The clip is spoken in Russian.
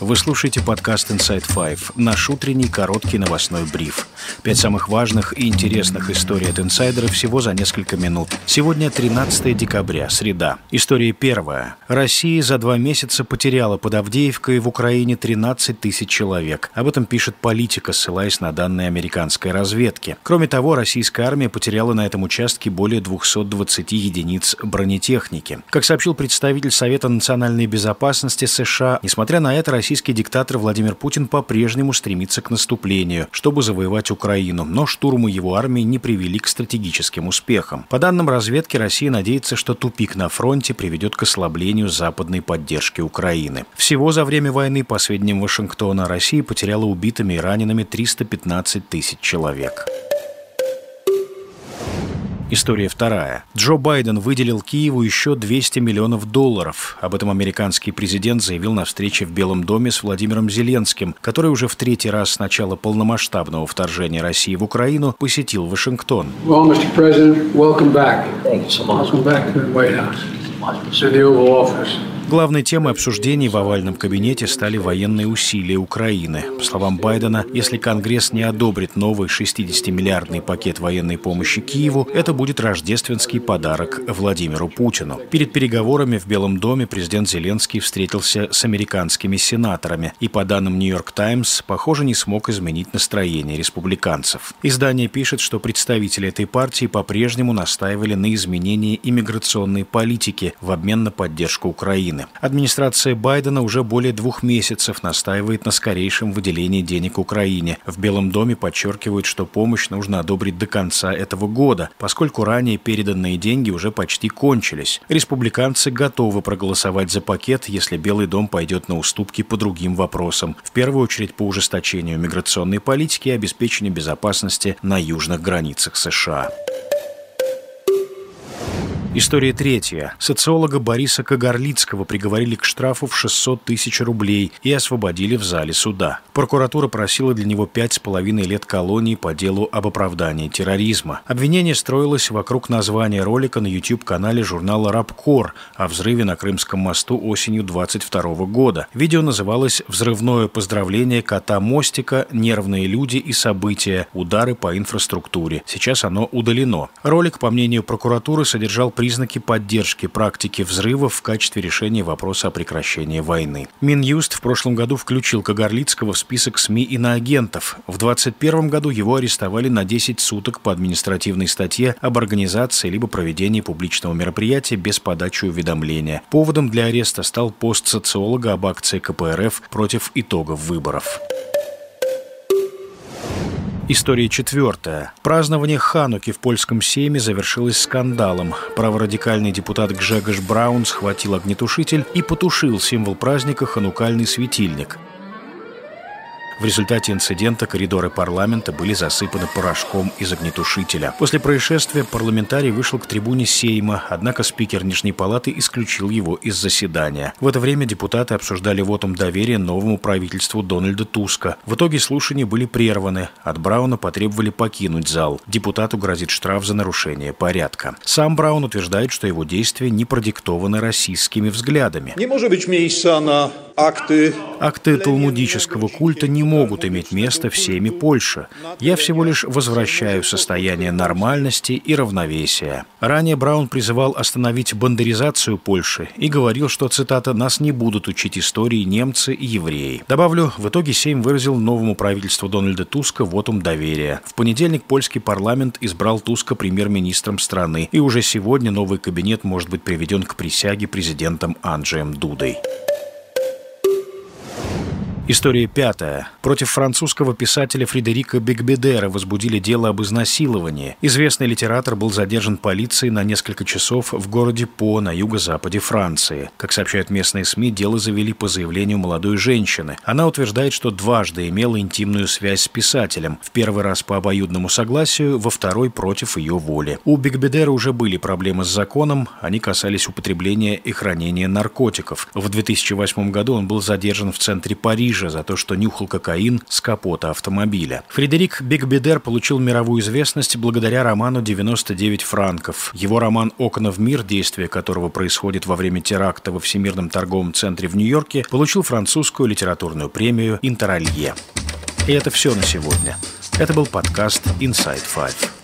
Вы слушаете подкаст Inside Five, наш утренний короткий новостной бриф. Пять самых важных и интересных историй от инсайдера всего за несколько минут. Сегодня 13 декабря, среда. История первая. Россия за два месяца потеряла под Авдеевкой в Украине 13 тысяч человек. Об этом пишет политика, ссылаясь на данные американской разведки. Кроме того, российская армия потеряла на этом участке более 220 единиц бронетехники. Как сообщил представитель Совета национальной безопасности США, несмотря на это, Россия российский диктатор Владимир Путин по-прежнему стремится к наступлению, чтобы завоевать Украину, но штурмы его армии не привели к стратегическим успехам. По данным разведки, Россия надеется, что тупик на фронте приведет к ослаблению западной поддержки Украины. Всего за время войны, по сведениям Вашингтона, Россия потеряла убитыми и ранеными 315 тысяч человек. История вторая. Джо Байден выделил Киеву еще 200 миллионов долларов. Об этом американский президент заявил на встрече в Белом доме с Владимиром Зеленским, который уже в третий раз с начала полномасштабного вторжения России в Украину посетил Вашингтон. Well, Mr. President, welcome back. Thank you so much. Welcome back to the White House. To the Oval Office. Главной темой обсуждений в овальном кабинете стали военные усилия Украины. По словам Байдена, если Конгресс не одобрит новый 60-миллиардный пакет военной помощи Киеву, это будет рождественский подарок Владимиру Путину. Перед переговорами в Белом доме президент Зеленский встретился с американскими сенаторами и, по данным «Нью-Йорк Таймс», похоже, не смог изменить настроение республиканцев. Издание пишет, что представители этой партии по-прежнему настаивали на изменении иммиграционной политики в обмен на поддержку Украины. Украины. Администрация Байдена уже более двух месяцев настаивает на скорейшем выделении денег Украине. В Белом доме подчеркивают, что помощь нужно одобрить до конца этого года, поскольку ранее переданные деньги уже почти кончились. Республиканцы готовы проголосовать за пакет, если Белый дом пойдет на уступки по другим вопросам, в первую очередь по ужесточению миграционной политики и обеспечению безопасности на южных границах США. История третья. Социолога Бориса Кагарлицкого приговорили к штрафу в 600 тысяч рублей и освободили в зале суда. Прокуратура просила для него пять с половиной лет колонии по делу об оправдании терроризма. Обвинение строилось вокруг названия ролика на YouTube-канале журнала «Рабкор» о взрыве на Крымском мосту осенью 22 года. Видео называлось «Взрывное поздравление кота Мостика. Нервные люди и события. Удары по инфраструктуре». Сейчас оно удалено. Ролик, по мнению прокуратуры, содержал признаки поддержки практики взрывов в качестве решения вопроса о прекращении войны. Минюст в прошлом году включил Кагарлицкого в список СМИ иноагентов. В 2021 году его арестовали на 10 суток по административной статье об организации либо проведении публичного мероприятия без подачи уведомления. Поводом для ареста стал пост социолога об акции КПРФ против итогов выборов. История четвертая. Празднование Хануки в польском сейме завершилось скандалом. Праворадикальный депутат Гжегош Браун схватил огнетушитель и потушил символ праздника ханукальный светильник. В результате инцидента коридоры парламента были засыпаны порошком из огнетушителя. После происшествия парламентарий вышел к трибуне Сейма, однако спикер Нижней Палаты исключил его из заседания. В это время депутаты обсуждали вотум доверия новому правительству Дональда Туска. В итоге слушания были прерваны. От Брауна потребовали покинуть зал. Депутату грозит штраф за нарушение порядка. Сам Браун утверждает, что его действия не продиктованы российскими взглядами. Не может быть miejsca на акты... Акты талмудического культа не могут иметь место в семе Польши. Я всего лишь возвращаю состояние нормальности и равновесия. Ранее Браун призывал остановить бандеризацию Польши и говорил, что, цитата, «нас не будут учить истории немцы и евреи». Добавлю, в итоге Сейм выразил новому правительству Дональда Туска вотум доверия. В понедельник польский парламент избрал Туска премьер-министром страны, и уже сегодня новый кабинет может быть приведен к присяге президентом Анджеем Дудой. История пятая. Против французского писателя Фредерика Бекбедера возбудили дело об изнасиловании. Известный литератор был задержан полицией на несколько часов в городе По на юго-западе Франции. Как сообщают местные СМИ, дело завели по заявлению молодой женщины. Она утверждает, что дважды имела интимную связь с писателем. В первый раз по обоюдному согласию, во второй против ее воли. У Бекбедера уже были проблемы с законом, они касались употребления и хранения наркотиков. В 2008 году он был задержан в центре Парижа Париже за то, что нюхал кокаин с капота автомобиля. Фредерик Бигбедер получил мировую известность благодаря роману «99 франков». Его роман «Окна в мир», действие которого происходит во время теракта во Всемирном торговом центре в Нью-Йорке, получил французскую литературную премию «Интералье». И это все на сегодня. Это был подкаст Inside Five.